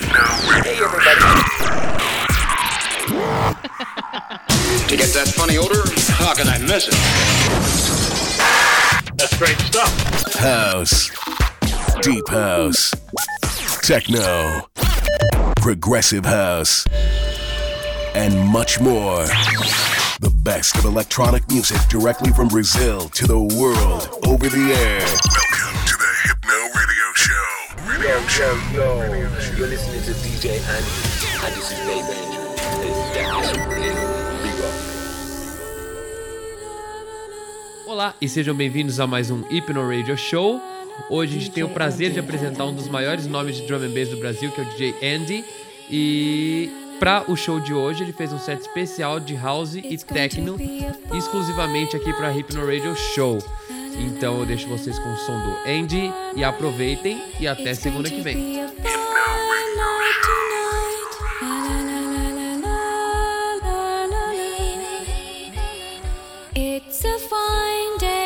Hey, everybody. To get that funny odor, how can I miss it? That's great stuff. House, Deep House, Techno, Progressive House, and much more. The best of electronic music directly from Brazil to the world over the air. Yo, yo, yo. You're listening to DJ. And this is Dave Andrew. It's Dennis Real. Big up. Olá e sejam bem-vindos a mais um Hypno Radio Show. Hoje a gente tem o prazer de apresentar um dos maiores nomes de drum and bass do Brasil, que é o DJ Andy. E para o show de hoje ele fez um set especial de house e techno exclusivamente aqui para Hypno Radio Show. Então eu deixo vocês com o som do Andy e aproveitem e até segunda que vem. It's a fine day.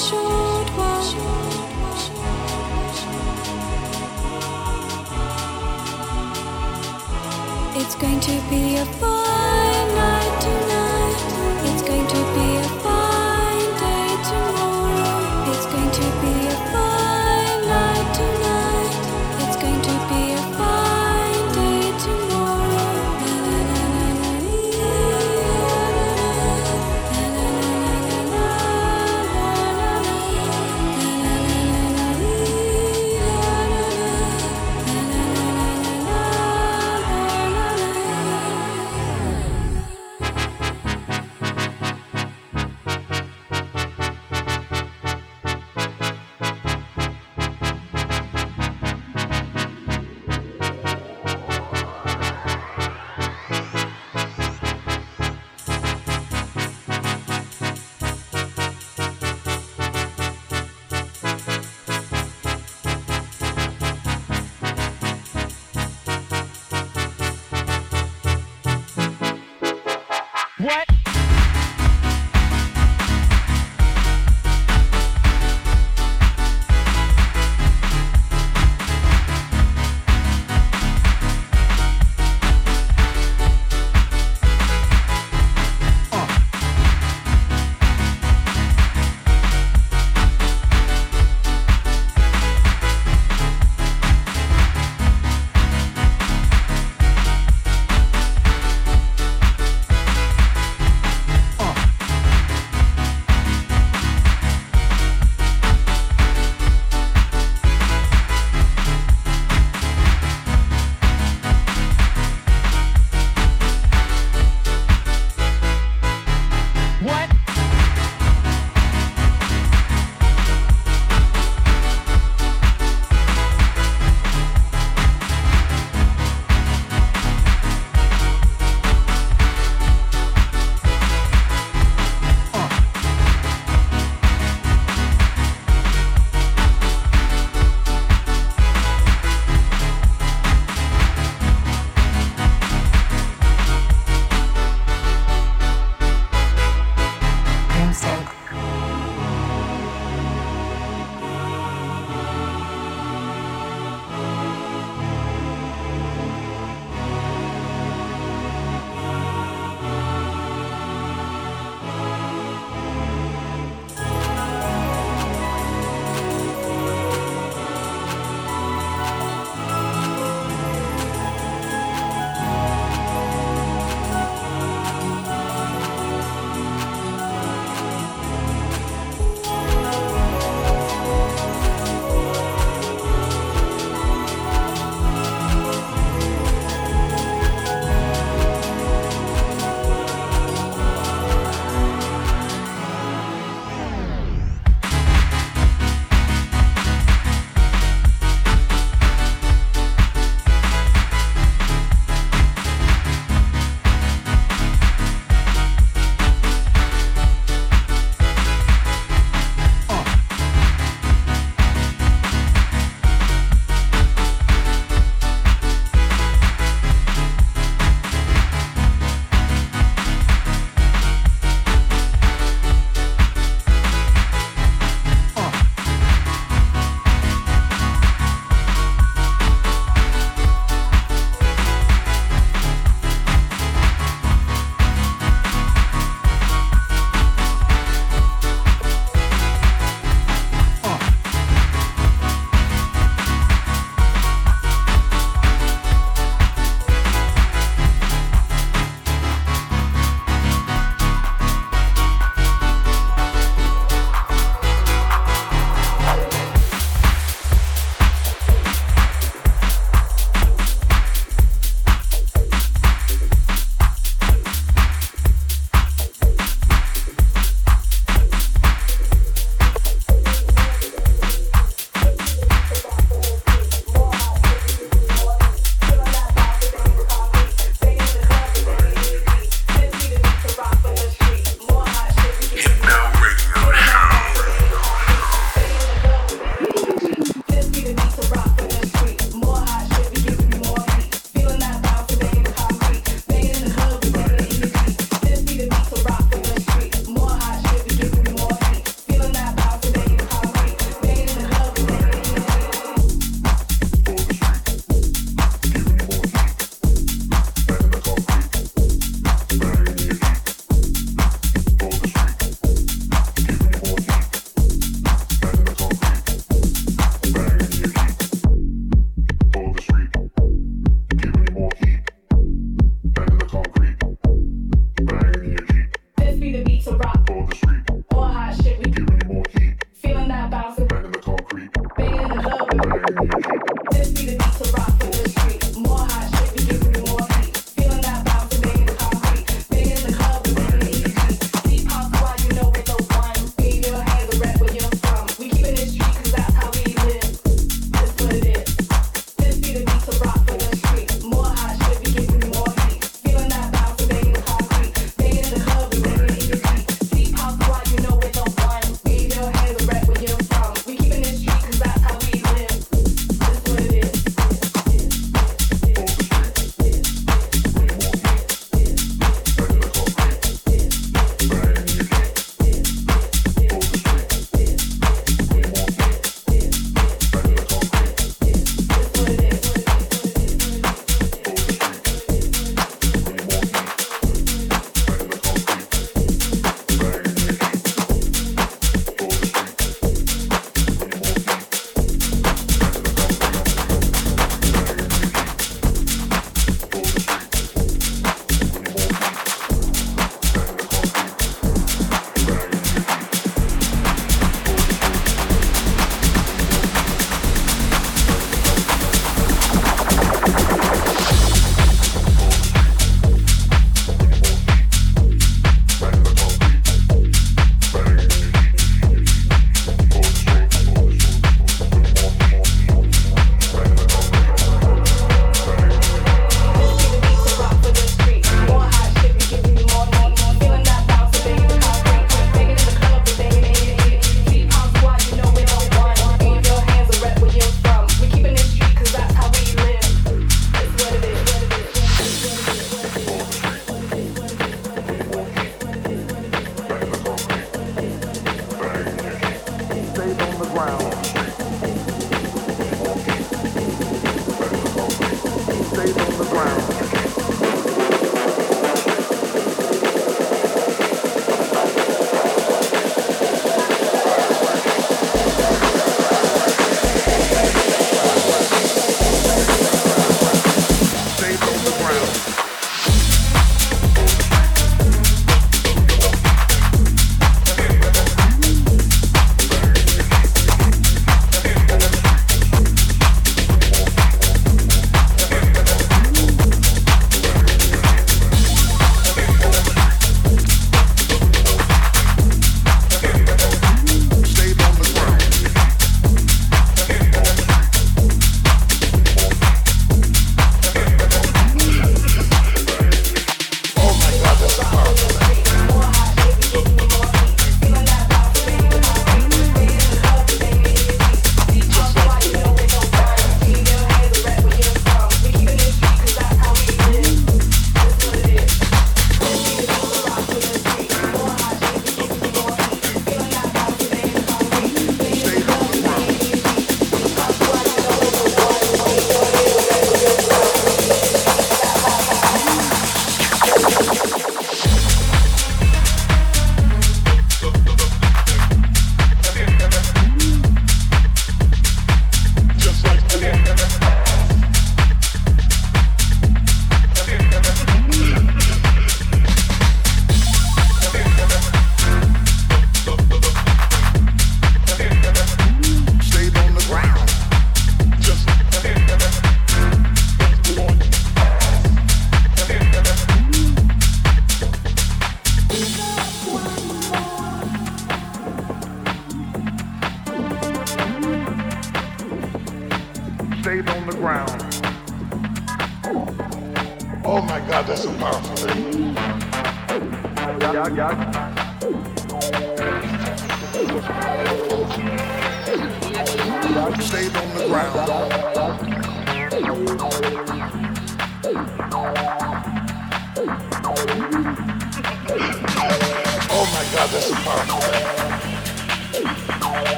It's going to be a fine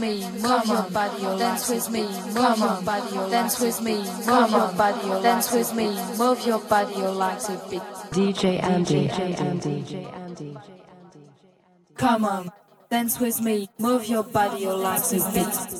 me, move your body, dance with me, move your body, dance with me, move your body, dance with me, move your body, your legs a bit. DJ Andy. DJ Andy. DJ Andy. Come on, dance with me, move your body, your legs a bit.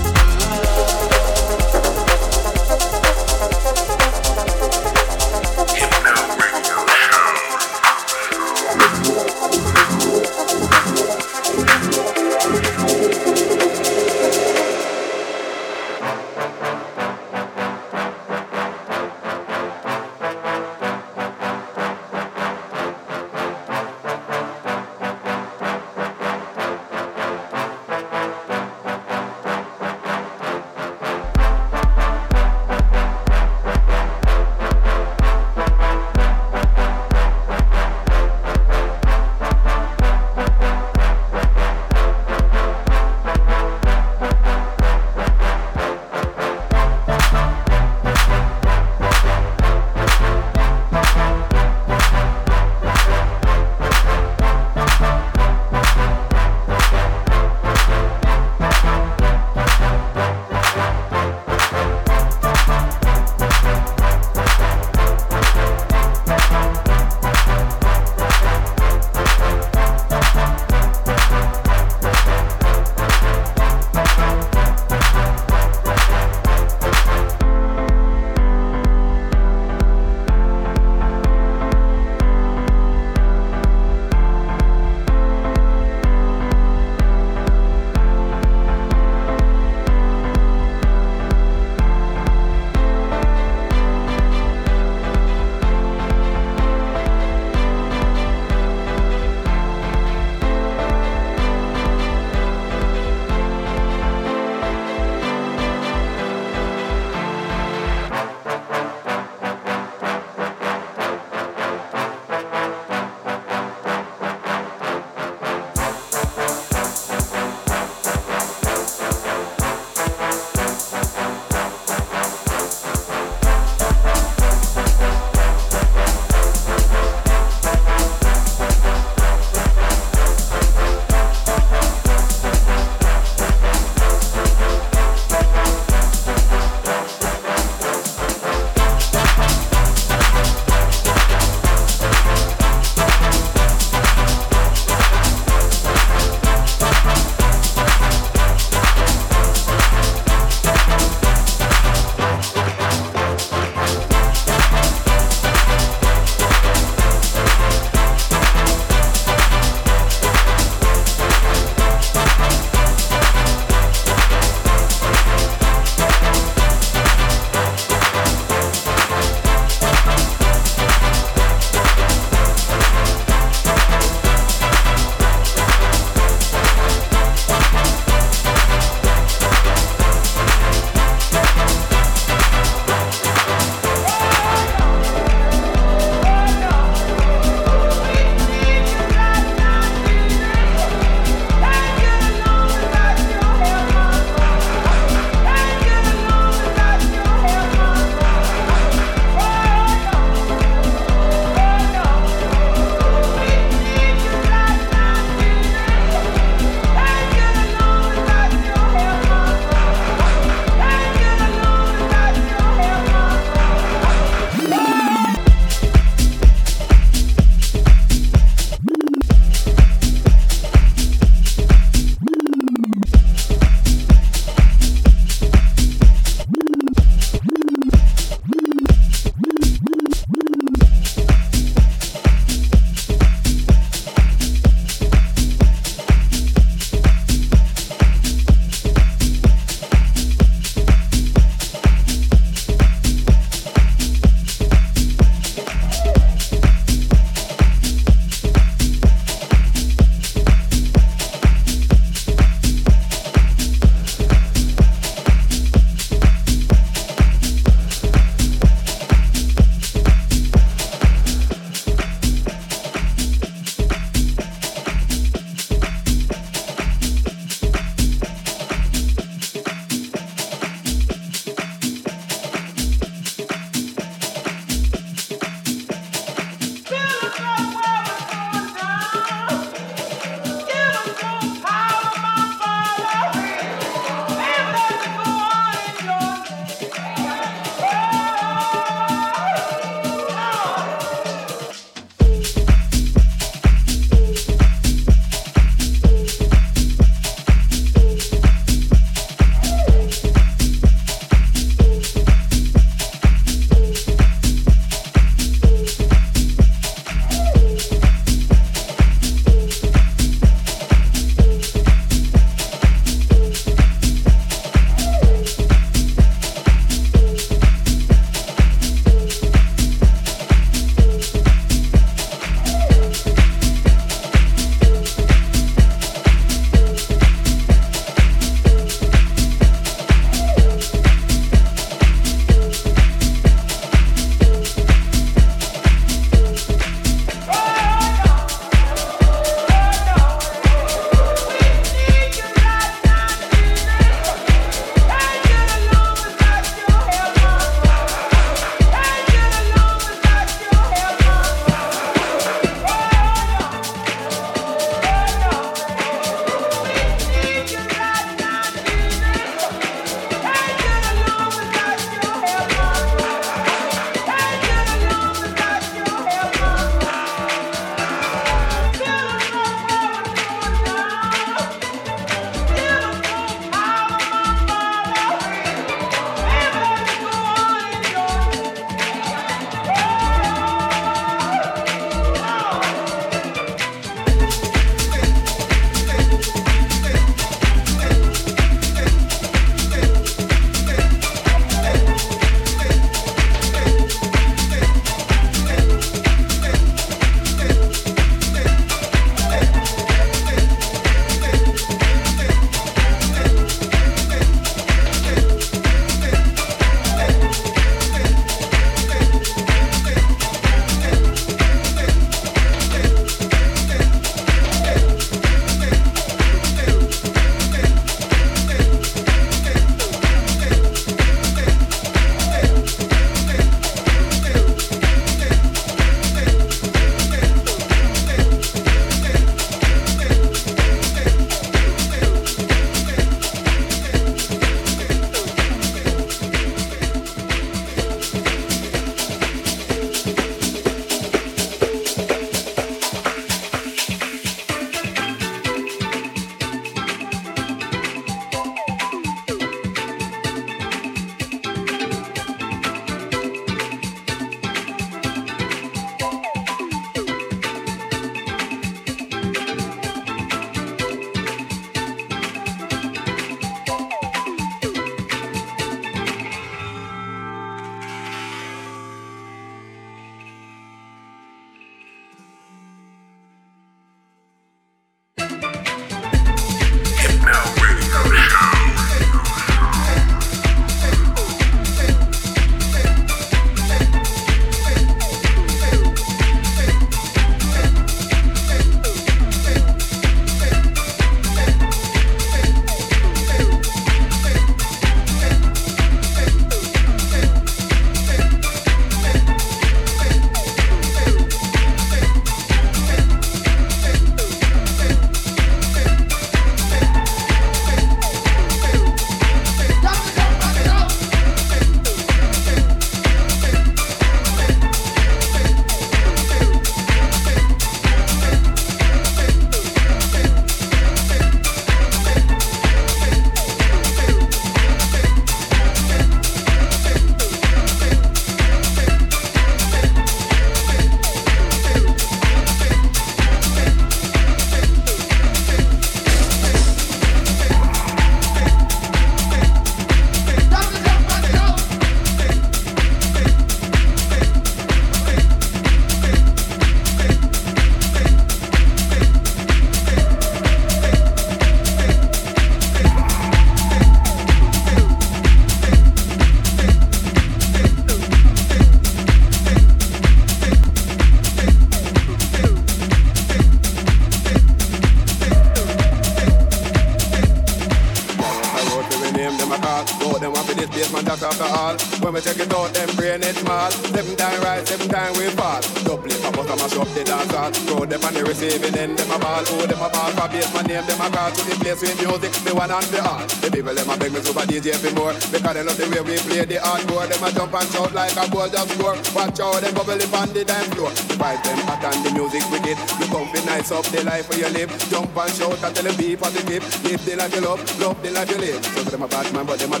Watch out, them bubble up on the dance floor. The vibe them hot and the music wicked. You come be nice up the life where your live. Jump and shout and tell them be positive. Live the life you love, love the life you live. So them a bad man, but them a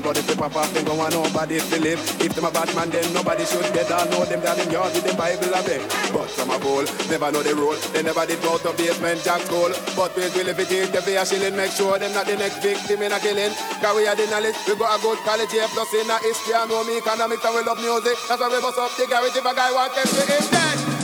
But if they pop off, them go want nobody to live. If them a bad man, then nobody should get all know them that in yard with the Bible a beg. But some a fool, never know the rule. They never did go to Basement Jaxx school. But we will if it is the fear shilling, make sure them not the next victim in a killing. Cause we are the knowledge, we got a good college here, plus in a history and know me economics and we love music. That's why we bust up the garage if a guy want them to him dead.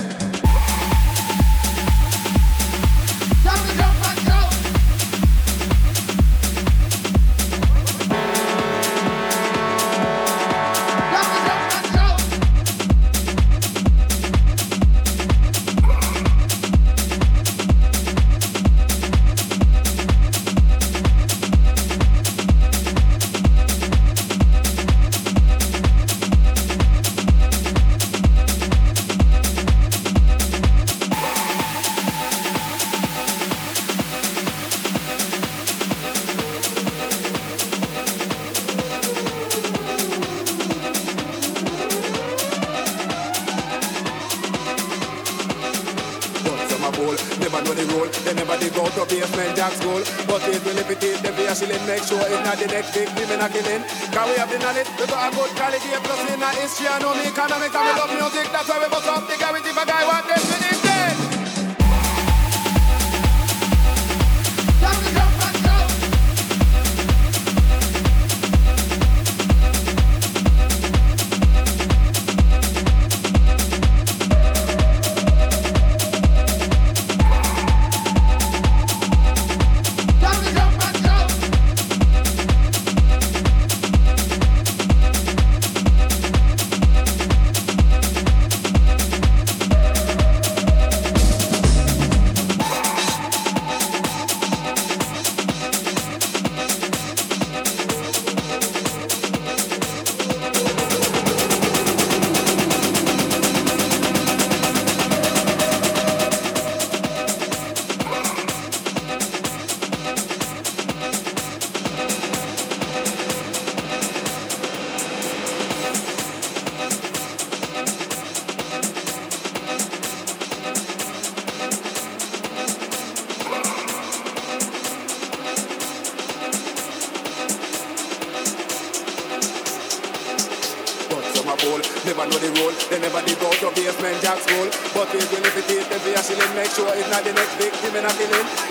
Not the next victim in a killing.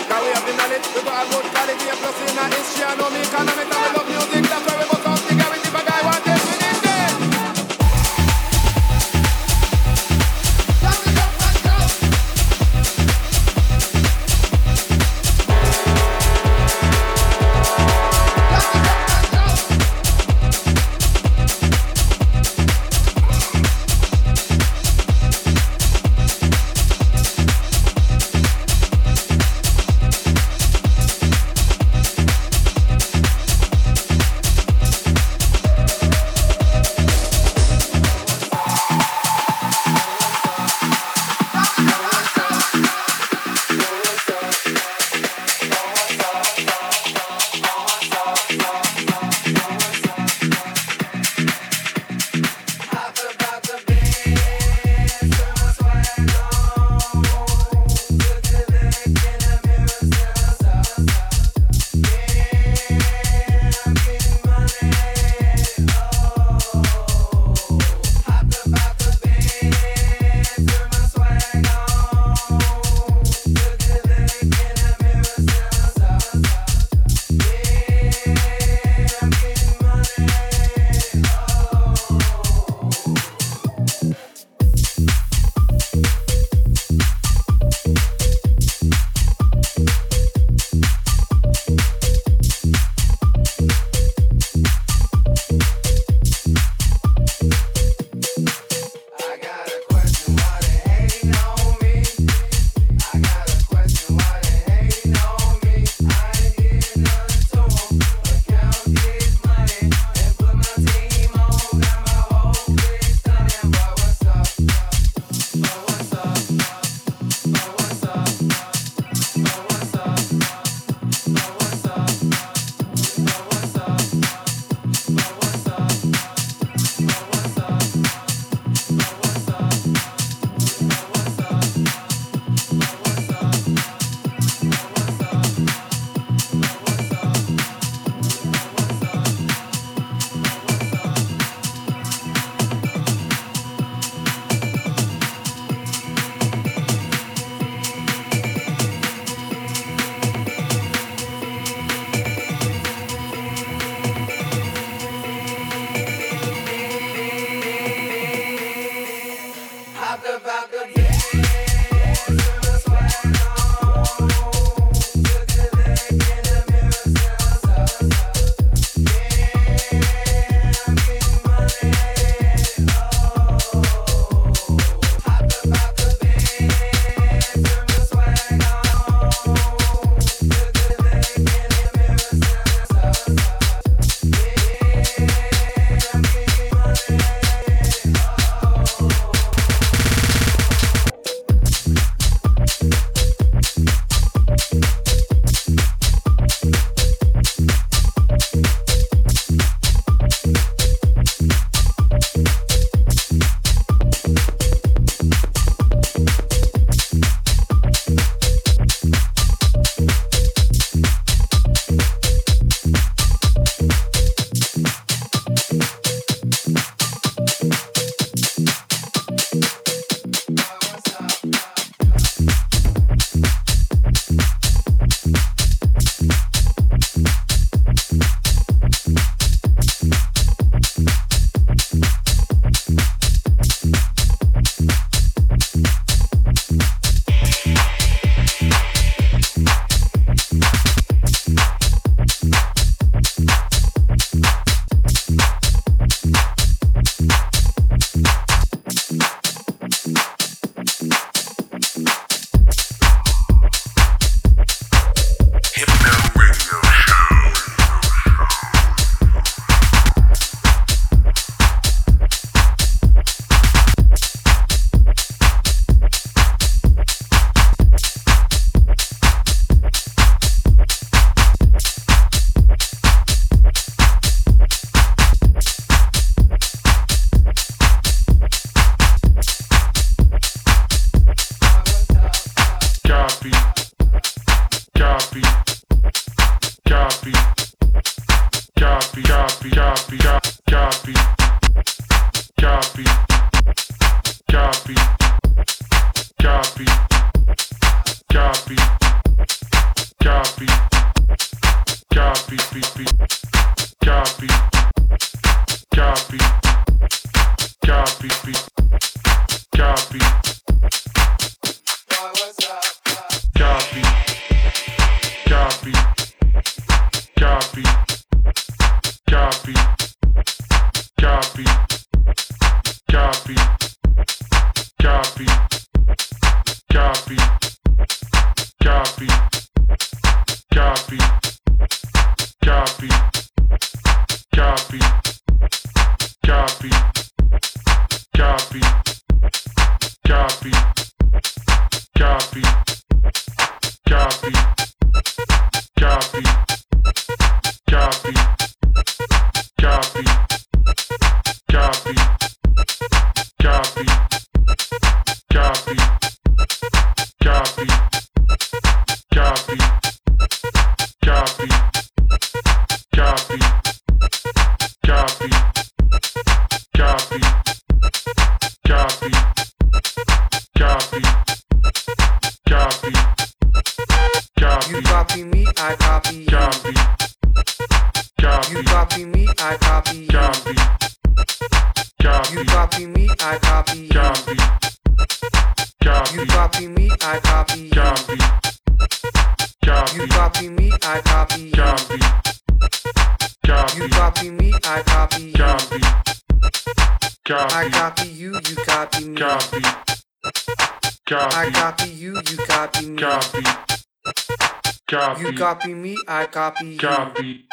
You copy me, I copy. Copy.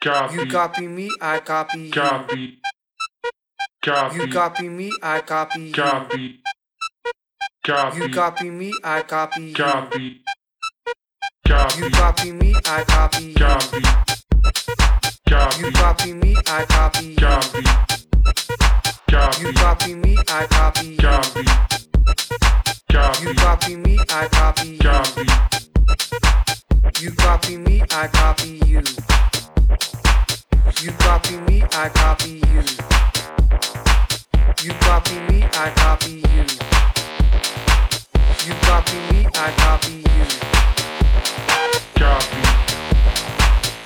Copy. You copy me, I copy. Copy. Copy. You copy me, I copy. Copy. Copy. You copy me, I copy. Copy. Copy. You copy me, I copy. Copy. Copy. You copy me, I copy. Copy. Copy. You copy me, I copy. Copy. Copy. You copy me, I copy. Copy. You copy me, I copy you. You copy me, I copy you. You copy me, I copy you. You copy me, I copy you. Copy.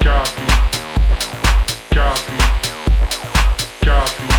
Copy. Copy. Copy.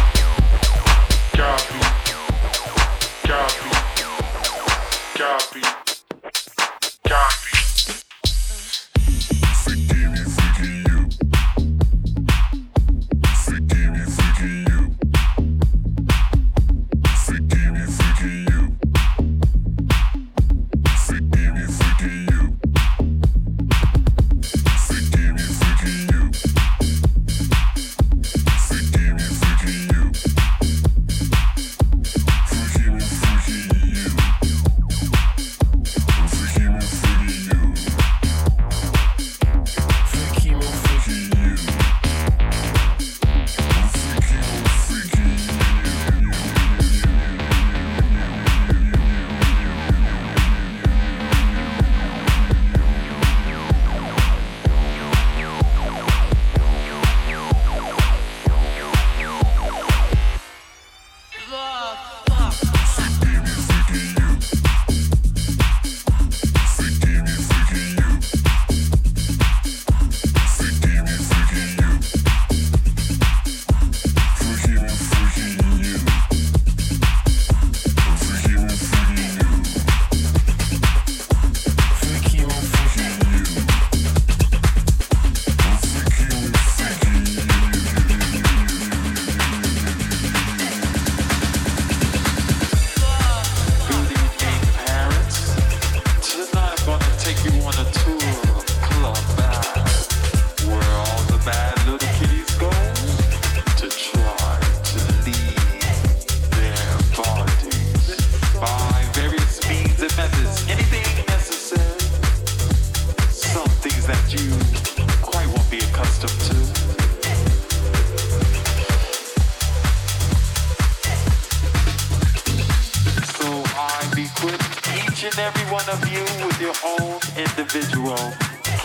roll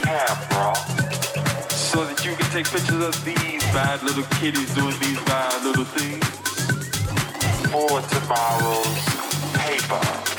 camera so that you can take pictures of these bad little kitties doing these bad little things. For tomorrow's paper.